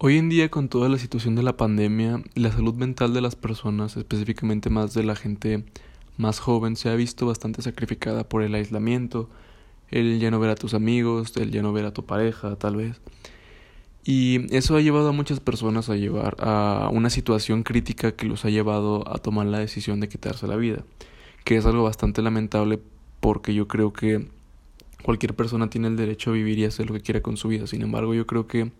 Hoy en día con toda la situación de la pandemia, la salud mental de las personas, específicamente más de la gente más joven, se ha visto bastante sacrificada por el aislamiento, el ya no ver a tus amigos, el ya no ver a tu pareja, tal vez. Y eso ha llevado a muchas personas a llevar a una situación crítica que los ha llevado a tomar la decisión de quitarse la vida, que es algo bastante lamentable porque yo creo que cualquier persona tiene el derecho a vivir y hacer lo que quiera con su vida. Sin embargo, yo creo que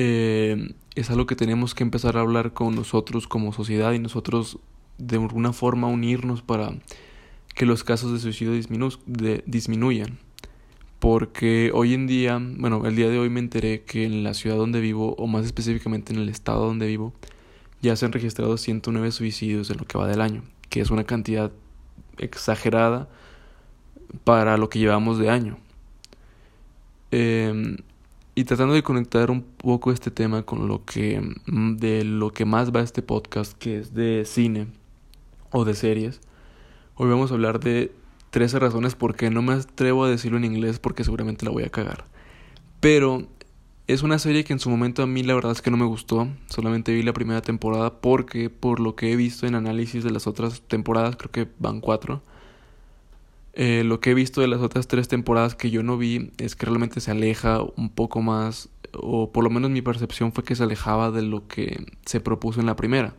eh, es algo que tenemos que empezar a hablar con nosotros como sociedad y nosotros de alguna forma unirnos para que los casos de suicidio disminuyan. Porque hoy en día, bueno, el día de hoy me enteré que en la ciudad donde vivo, o más específicamente en el estado donde vivo, ya se han registrado 109 suicidios en lo que va del año, que es una cantidad exagerada para lo que llevamos de año. Eh, y tratando de conectar un poco este tema con lo que mm, de lo que más va este podcast, que es de cine o de series. Hoy vamos a hablar de 13 razones por qué no me atrevo a decirlo en inglés porque seguramente la voy a cagar. Pero es una serie que en su momento a mí la verdad es que no me gustó. Solamente vi la primera temporada porque por lo que he visto en análisis de las otras temporadas, creo que van cuatro eh, lo que he visto de las otras tres temporadas que yo no vi es que realmente se aleja un poco más, o por lo menos mi percepción fue que se alejaba de lo que se propuso en la primera,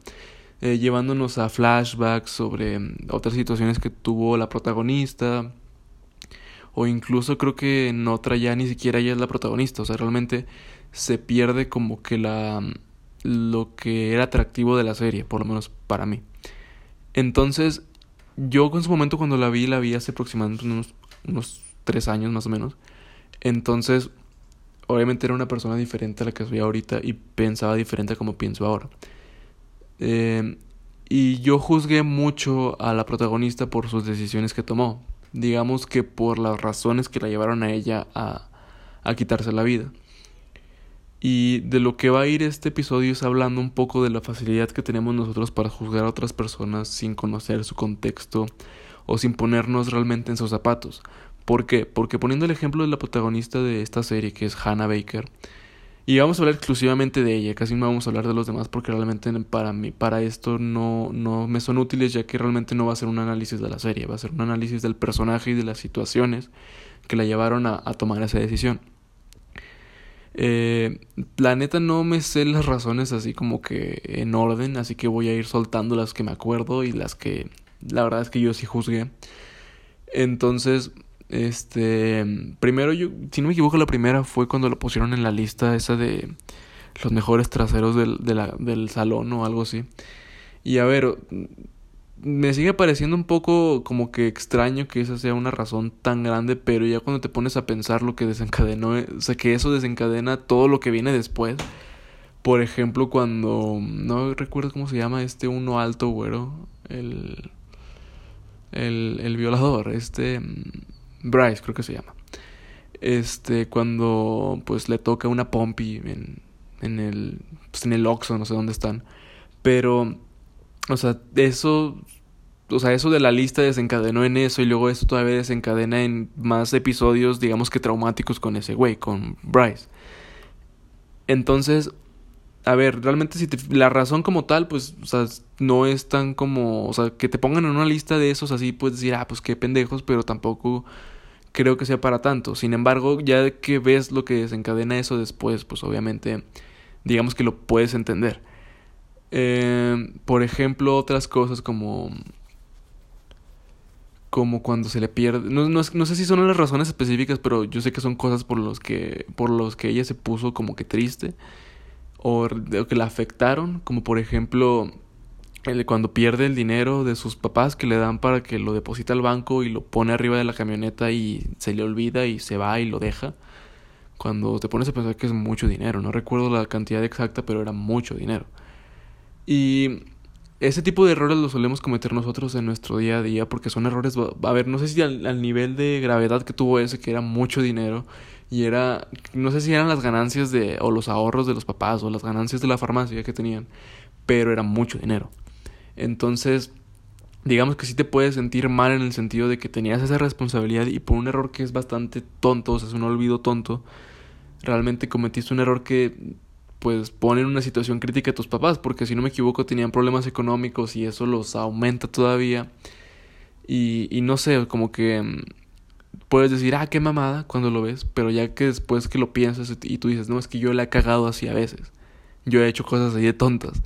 eh, llevándonos a flashbacks sobre otras situaciones que tuvo la protagonista, o incluso creo que en otra ya ni siquiera ella es la protagonista, o sea, realmente se pierde como que la lo que era atractivo de la serie, por lo menos para mí. Entonces, yo en su momento cuando la vi, la vi hace aproximadamente unos, unos tres años más o menos. Entonces, obviamente era una persona diferente a la que soy ahorita y pensaba diferente a como pienso ahora. Eh, y yo juzgué mucho a la protagonista por sus decisiones que tomó. Digamos que por las razones que la llevaron a ella a, a quitarse la vida. Y de lo que va a ir este episodio es hablando un poco de la facilidad que tenemos nosotros para juzgar a otras personas sin conocer su contexto o sin ponernos realmente en sus zapatos. ¿Por qué? Porque poniendo el ejemplo de la protagonista de esta serie, que es Hannah Baker, y vamos a hablar exclusivamente de ella, casi no vamos a hablar de los demás porque realmente para mí, para esto no, no me son útiles ya que realmente no va a ser un análisis de la serie, va a ser un análisis del personaje y de las situaciones que la llevaron a tomar esa decisión. Eh, la neta no me sé las razones así como que en orden, así que voy a ir soltando las que me acuerdo y las que la verdad es que yo sí juzgué. Entonces, este, primero yo, si no me equivoco, la primera fue cuando lo pusieron en la lista esa de los mejores traseros del, del salón o algo así. Y a ver, me sigue pareciendo un poco como que extraño que esa sea una razón tan grande, pero ya cuando te pones a pensar lo que desencadenó, o sea, que eso desencadena todo lo que viene después. Por ejemplo, cuando no recuerdo cómo se llama este uno alto, güero, el el, el violador, este Bryce creo que se llama. Este cuando pues le toca una pompi en en el pues, en el Oxxo, no sé dónde están, pero o sea, eso o sea, eso de la lista desencadenó en eso y luego eso todavía desencadena en más episodios, digamos que traumáticos con ese güey, con Bryce. Entonces, a ver, realmente si la razón como tal, pues, o sea, no es tan como, o sea, que te pongan en una lista de esos así, puedes decir, ah, pues qué pendejos, pero tampoco creo que sea para tanto. Sin embargo, ya que ves lo que desencadena eso después, pues obviamente, digamos que lo puedes entender. Eh, por ejemplo, otras cosas como como cuando se le pierde no, no, no, sé si son las razones específicas pero yo sé que son cosas por los que por los que ella se puso como que triste o, que la afectaron como por ejemplo el, cuando pierde el dinero de sus papás que le dan para que lo deposita al banco y lo pone arriba de la camioneta y se le olvida y se va y lo deja. Cuando te pones a pensar que es mucho dinero no recuerdo la cantidad exacta pero era mucho dinero y ese tipo de errores los solemos cometer nosotros en nuestro día a día porque son errores, a ver, no sé si al, nivel de gravedad que tuvo ese, que era mucho dinero, y era, no sé si eran las ganancias de, o los ahorros de los papás, o las ganancias de la farmacia que tenían, pero era mucho dinero. Entonces, digamos que sí te puedes sentir mal en el sentido de que tenías esa responsabilidad y por un error que es bastante tonto, o sea, es un olvido tonto, realmente cometiste un error que pues ponen una situación crítica a tus papás, porque si no me equivoco tenían problemas económicos y eso los aumenta todavía. Y, y no sé, como que mm, puedes decir, ah, qué mamada cuando lo ves, pero ya que después que lo piensas y tú dices, no, es que yo la he cagado así a veces, yo he hecho cosas así de tontas,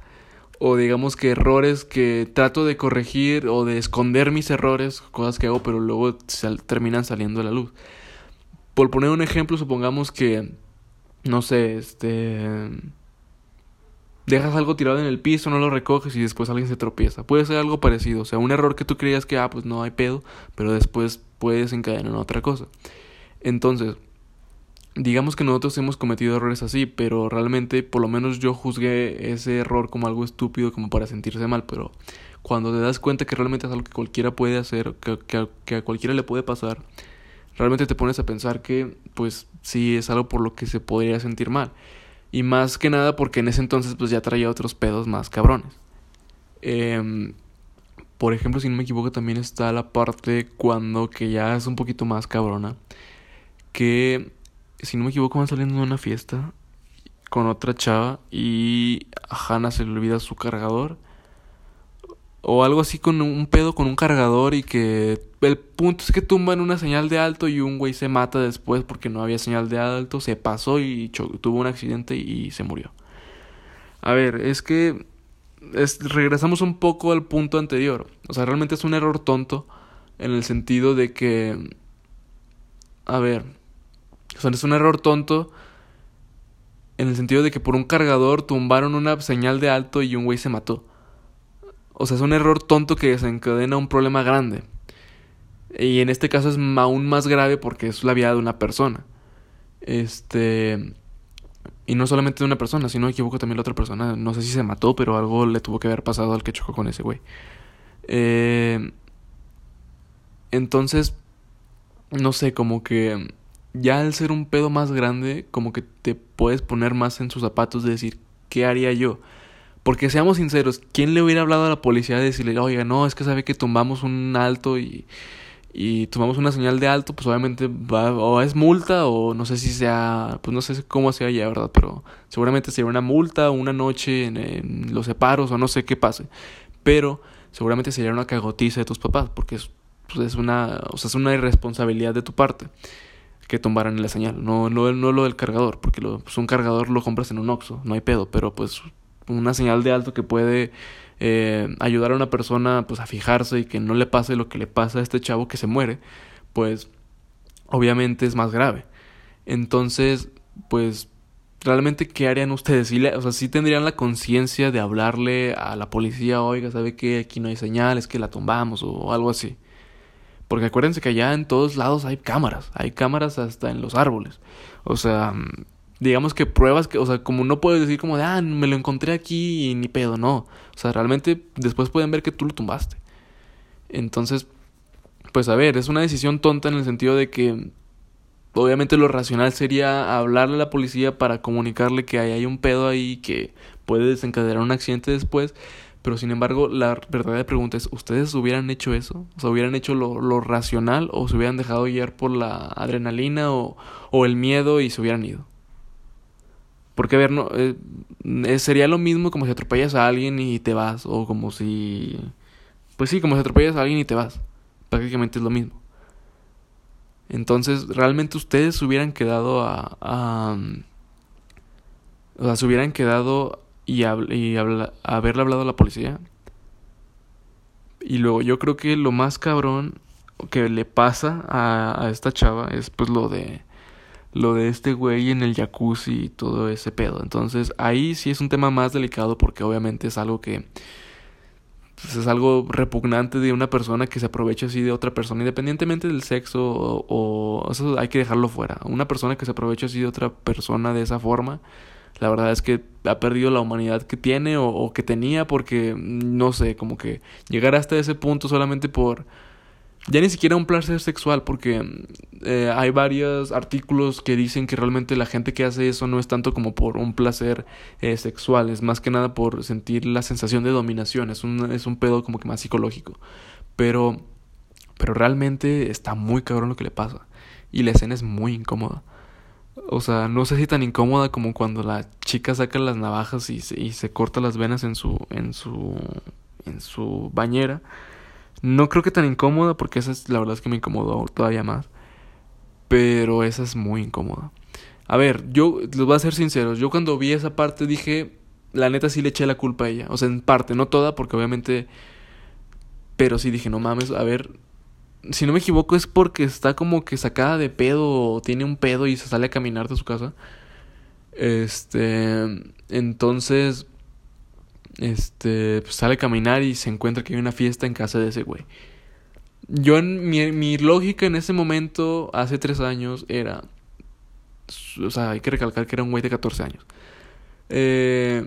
o digamos que errores que trato de corregir o de esconder mis errores, cosas que hago, pero luego terminan saliendo a la luz. Por poner un ejemplo, supongamos que, no sé, este dejas algo tirado en el piso, no lo recoges y después alguien se tropieza. Puede ser algo parecido, o sea, un error que tú creías que, ah, pues no hay pedo, pero después puedes encadenar en otra cosa. Entonces, digamos que nosotros hemos cometido errores así, pero realmente por lo menos yo juzgué ese error como algo estúpido, como para sentirse mal, pero cuando te das cuenta que realmente es algo que cualquiera puede hacer, que, que, que a cualquiera le puede pasar, realmente te pones a pensar que, pues sí, es algo por lo que se podría sentir mal. Y más que nada porque en ese entonces pues ya traía otros pedos más cabrones. Eh, por ejemplo, si no me equivoco, también está la parte cuando que ya es un poquito más cabrona. Que, si no me equivoco, van saliendo de una fiesta con otra chava y a Hannah se le olvida su cargador o algo así con un pedo con un cargador y que el punto es que tumban una señal de alto y un güey se mata después porque no había señal de alto, se pasó y tuvo un accidente y se murió. A ver, es que regresamos un poco al punto anterior. O sea, realmente es un error tonto en el sentido de que... A ver, o sea, es un error tonto en el sentido de que por un cargador tumbaron una señal de alto y un güey se mató. O sea, es un error tonto que desencadena un problema grande. Y en este caso es aún más grave porque es la vida de una persona. Este. Y no solamente de una persona, si no me equivoco también la otra persona, no sé si se mató, pero algo le tuvo que haber pasado al que chocó con ese güey. Eh, entonces, no sé, como que ya al ser un pedo más grande, como que te puedes poner más en sus zapatos de decir, ¿qué haría yo? Porque seamos sinceros, ¿quién le hubiera hablado a la policía de decirle, oiga, no, es que sabe que tumbamos un alto y, y tomamos una señal de alto, pues obviamente va, o es multa o no sé si sea, pues no sé cómo sea ya, ¿verdad? Pero seguramente sería una multa o una noche en, los separos o no sé qué pase. Pero seguramente sería una cagotiza de tus papás porque es, pues es una, o sea, es una irresponsabilidad de tu parte que tumbaran la señal, no, no, no lo del cargador, porque lo, pues un cargador lo compras en un Oxxo, no hay pedo, pero pues una señal de alto que puede eh, ayudar a una persona pues a fijarse y que no le pase lo que le pasa a este chavo que se muere, pues obviamente es más grave. Entonces, pues realmente qué harían ustedes? ¿Sí o sea, sí tendrían la conciencia de hablarle a la policía, oiga, ¿sabe que aquí no hay señales, que la tumbamos o algo así? Porque acuérdense que allá en todos lados hay cámaras, hay cámaras hasta en los árboles. O sea, digamos que pruebas que, o sea, como no puedes decir como de, ah, me lo encontré aquí y ni pedo, no. O sea, realmente después pueden ver que tú lo tumbaste. Entonces, pues a ver, es una decisión tonta en el sentido de que obviamente lo racional sería hablarle a la policía para comunicarle que hay un pedo ahí que puede desencadenar un accidente después. Pero sin embargo, la verdadera pregunta es, ¿ustedes hubieran hecho eso? O sea, ¿hubieran hecho lo, lo racional o se hubieran dejado guiar por la adrenalina o, o el miedo y se hubieran ido? Porque, a ver, no, eh, eh, sería lo mismo como si atropellas a alguien y te vas, o como si... Pues sí, como si atropellas a alguien y te vas. Prácticamente es lo mismo. Entonces, realmente ustedes hubieran quedado a... a o sea, se hubieran quedado y, y haberle hablado a la policía. Y luego yo creo que lo más cabrón que le pasa a, a esta chava es pues lo de lo de este güey en el jacuzzi y todo ese pedo. Entonces ahí sí es un tema más delicado porque obviamente es algo que pues, es algo repugnante de una persona que se aprovecha así de otra persona, independientemente del sexo o, eso hay que dejarlo fuera. Una persona que se aprovecha así de otra persona de esa forma, la verdad es que ha perdido la humanidad que tiene o, o que tenía porque no sé, como que llegar hasta ese punto solamente por ya ni siquiera un placer sexual, porque eh, hay varios artículos que dicen que realmente la gente que hace eso no es tanto como por un placer eh, sexual, es más que nada por sentir la sensación de dominación, es un, es un pedo como que más psicológico. Pero, pero realmente está muy cabrón lo que le pasa. Y la escena es muy incómoda. O sea, no sé si tan incómoda como cuando la chica saca las navajas y se, y se corta las venas en su, en su, en su bañera. No creo que tan incómoda porque esa es la verdad es que me incomodó todavía más. Pero esa es muy incómoda. A ver, yo les voy a ser sinceros. Yo cuando vi esa parte dije, la neta sí le eché la culpa a ella. O sea, en parte, no toda, porque obviamente. Pero sí dije, no mames, a ver. Si no me equivoco es porque está como que sacada de pedo o tiene un pedo y se sale a caminar de su casa. Este. Entonces. Este. Pues sale a caminar y se encuentra que hay una fiesta en casa de ese güey. Yo en mi, mi lógica en ese momento, hace tres años, era. O sea, hay que recalcar que era un güey de 14 años. Eh,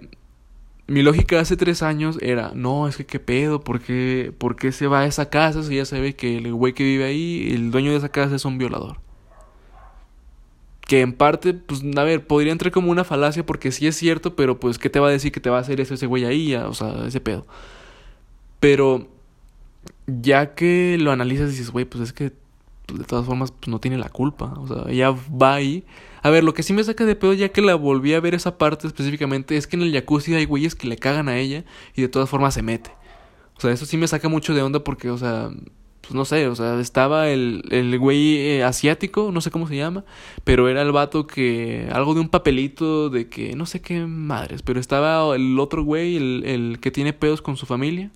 mi lógica hace tres años era, no, es que qué pedo, ¿por qué, ¿por qué se va a esa casa si ya sabe que el güey que vive ahí, el dueño de esa casa es un violador? Que en parte, pues, a ver, podría entrar como una falacia porque sí es cierto, pero pues, ¿qué te va a decir que te va a hacer eso ese güey ahí? O sea, ese pedo. Pero, ya que lo analizas, dices, güey, pues es que pues, de todas formas pues, no tiene la culpa. O sea, ella va ahí. A ver, lo que sí me saca de pedo ya que la volví a ver esa parte específicamente es que en el jacuzzi hay güeyes que le cagan a ella y de todas formas se mete. O sea, eso sí me saca mucho de onda porque, o sea, pues no sé, o sea, estaba el, el güey eh, asiático, no sé cómo se llama, pero era el vato que, algo de un papelito de que, no sé qué madres, pero estaba el otro güey, el, el que tiene pedos con su familia,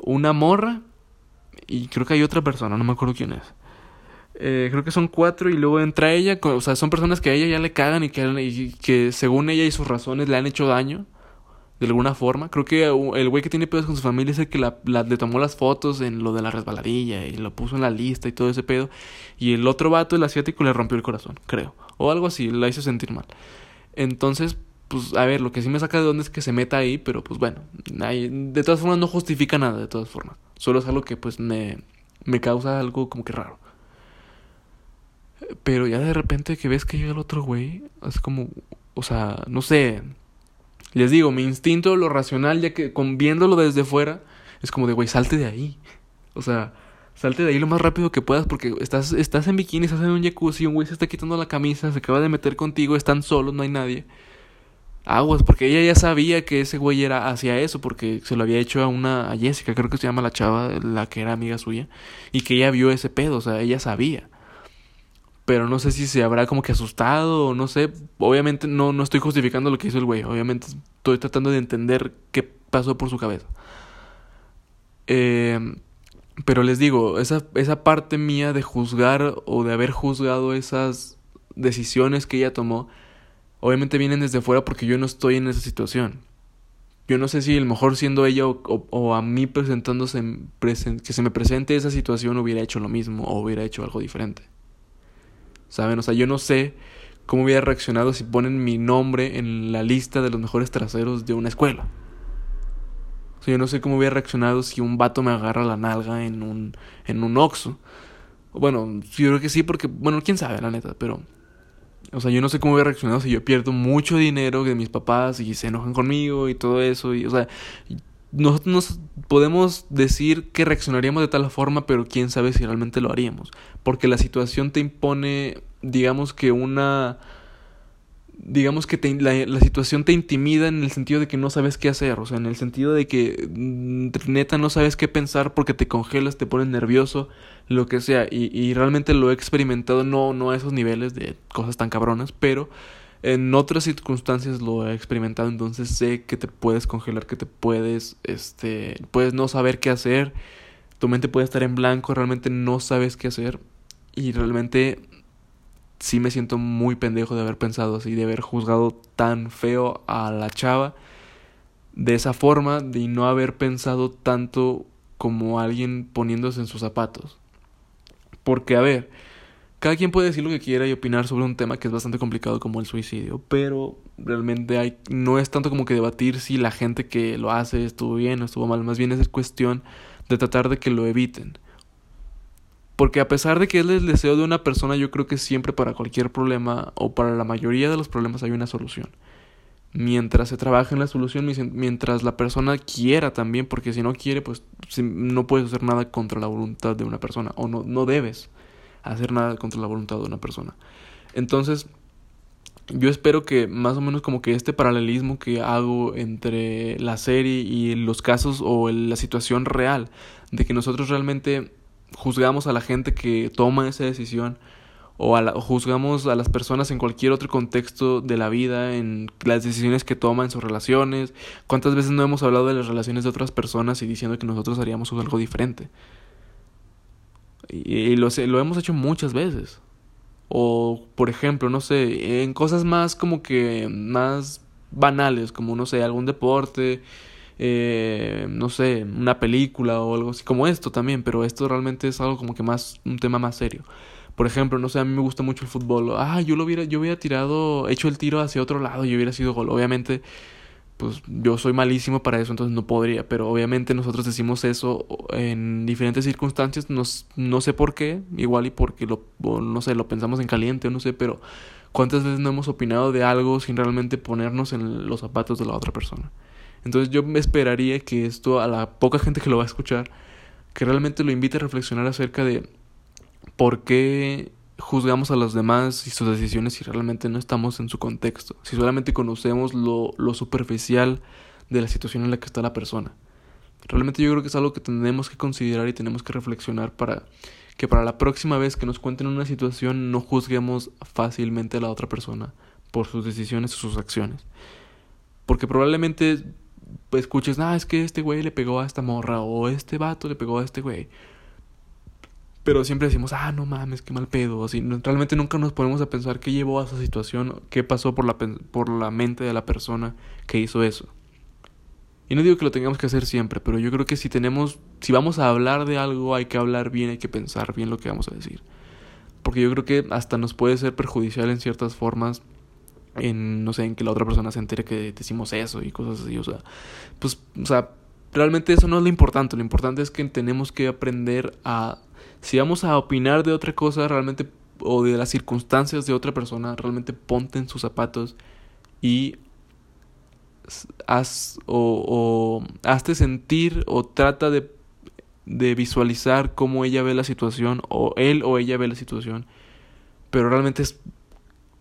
una morra y creo que hay otra persona, no me acuerdo quién es. Eh, creo que son cuatro y luego entra ella, o sea, son personas que a ella ya le cagan y que, que según ella y sus razones le han hecho daño de alguna forma. Creo que el güey que tiene pedos con su familia es el que la, le tomó las fotos en lo de la resbaladilla y lo puso en la lista y todo ese pedo. Y el otro vato, el asiático, le rompió el corazón, creo. O algo así, la hizo sentir mal. Entonces, pues a ver, lo que sí me saca de dónde es que se meta ahí, pero pues bueno, de todas formas no justifica nada, de todas formas. Solo es algo que pues me, me causa algo como que raro. Pero ya de repente que ves que llega el otro güey, es como, o sea, no sé. Les digo, mi instinto, lo racional, ya que con viéndolo desde fuera, es como de, güey, salte de ahí. O sea, salte de ahí lo más rápido que puedas porque estás, estás en bikini, estás en un jacuzzi, un güey se está quitando la camisa, se acaba de meter contigo, están solos, no hay nadie. Aguas, porque ella ya sabía que ese güey era hacia eso, porque se lo había hecho a una, a Jessica, creo que se llama la chava, la que era amiga suya, y que ella vio ese pedo, o sea, ella sabía pero no sé si se habrá como que asustado o no sé. Obviamente no, no estoy justificando lo que hizo el güey, obviamente estoy tratando de entender qué pasó por su cabeza. Eh, pero les digo, esa, esa parte mía de juzgar o de haber juzgado esas decisiones que ella tomó, obviamente vienen desde fuera porque yo no estoy en esa situación. Yo no sé si el mejor siendo ella o a mí presentándose, que se me presente esa situación hubiera hecho lo mismo o hubiera hecho algo diferente. ¿Saben? O sea, yo no sé cómo hubiera reaccionado si ponen mi nombre en la lista de los mejores traseros de una escuela. O sea, yo no sé cómo hubiera reaccionado si un vato me agarra la nalga en un, en un Oxxo. Bueno, yo creo que sí, porque, bueno, quién sabe, la neta, pero... O sea, yo no sé cómo hubiera reaccionado si yo pierdo mucho dinero de mis papás y se enojan conmigo y todo eso. Y, o sea, nosotros nos podemos decir que reaccionaríamos de tal forma, pero quién sabe si realmente lo haríamos. Porque la situación te impone, digamos que una... Digamos que la, situación te intimida en el sentido de que no sabes qué hacer, o sea, en el sentido de que mm, neta no sabes qué pensar porque te congelas, te pones nervioso, lo que sea, y, y realmente lo he experimentado, no, no a esos niveles de cosas tan cabronas, pero en otras circunstancias lo he experimentado, entonces sé que te puedes congelar, que te puedes, este, puedes no saber qué hacer, tu mente puede estar en blanco, realmente no sabes qué hacer y realmente sí me siento muy pendejo de haber pensado así, de haber juzgado tan feo a la chava de esa forma, de no haber pensado tanto como alguien poniéndose en sus zapatos. Porque, a ver, cada quien puede decir lo que quiera y opinar sobre un tema que es bastante complicado como el suicidio, pero realmente hay, no es tanto como que debatir si la gente que lo hace estuvo bien o estuvo mal, más bien es cuestión de tratar de que lo eviten. Porque a pesar de que es el deseo de una persona, yo creo que siempre para cualquier problema o para la mayoría de los problemas hay una solución. Mientras se trabaje en la solución, mientras la persona quiera también, porque si no quiere, pues no puedes hacer nada contra la voluntad de una persona, o no, no debes hacer nada contra la voluntad de una persona. Entonces, yo espero que más o menos como que este paralelismo que hago entre la serie y los casos o la situación real, de que nosotros realmente juzgamos a la gente que toma esa decisión o, a juzgamos a las personas en cualquier otro contexto de la vida, en las decisiones que toman en sus relaciones. ¿Cuántas veces no hemos hablado de las relaciones de otras personas y diciendo que nosotros haríamos algo diferente? Y, lo, lo hemos hecho muchas veces. O, por ejemplo, no sé, en cosas más como que más banales, como, no sé, algún deporte, eh, no sé, una película o algo así, como esto también, pero esto realmente es algo como que más, un tema más serio. Por ejemplo, no sé, a mí me gusta mucho el fútbol. Ah, yo lo hubiera, yo hubiera tirado, hecho el tiro hacia otro lado y hubiera sido gol. Obviamente, pues yo soy malísimo para eso, entonces no podría, pero obviamente nosotros decimos eso en diferentes circunstancias, no sé por qué, igual y porque lo, no sé, lo pensamos en caliente no sé, pero cuántas veces no hemos opinado de algo sin realmente ponernos en los zapatos de la otra persona. Entonces yo me esperaría que esto a la poca gente que lo va a escuchar, que realmente lo invite a reflexionar acerca de por qué juzgamos a los demás y sus decisiones si realmente no estamos en su contexto, si solamente conocemos lo, lo superficial de la situación en la que está la persona. Realmente yo creo que es algo que tenemos que considerar y tenemos que reflexionar para que para la próxima vez que nos cuenten una situación no juzguemos fácilmente a la otra persona por sus decisiones o sus acciones. Porque probablemente escuches, ah, es que este güey le pegó a esta morra o este vato le pegó a este güey. Pero siempre decimos, ah, no mames, qué mal pedo. Así, realmente nunca nos ponemos a pensar qué llevó a esa situación, qué pasó por la, por la mente de la persona que hizo eso. Y no digo que lo tengamos que hacer siempre, pero yo creo que si tenemos, si vamos a hablar de algo, hay que hablar bien, hay que pensar bien lo que vamos a decir. Porque yo creo que hasta nos puede ser perjudicial en ciertas formas, en, no sé, en que la otra persona se entere que decimos eso y cosas así, o sea, pues, o sea, realmente eso no es lo importante, lo importante es que tenemos que aprender a si vamos a opinar de otra cosa realmente o de las circunstancias de otra persona, realmente ponte en sus zapatos y haz o, o hazte sentir o trata de, de visualizar cómo ella ve la situación o él o ella ve la situación. Pero realmente es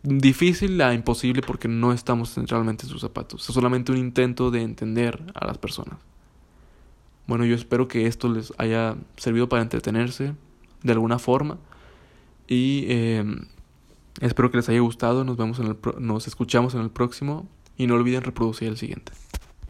difícil a imposible porque no estamos realmente en sus zapatos. Es solamente un intento de entender a las personas. Bueno, yo espero que esto les haya servido para entretenerse de alguna forma. Y em, espero que les haya gustado. Nos vemos en el nos escuchamos en el próximo. Y no olviden reproducir el siguiente.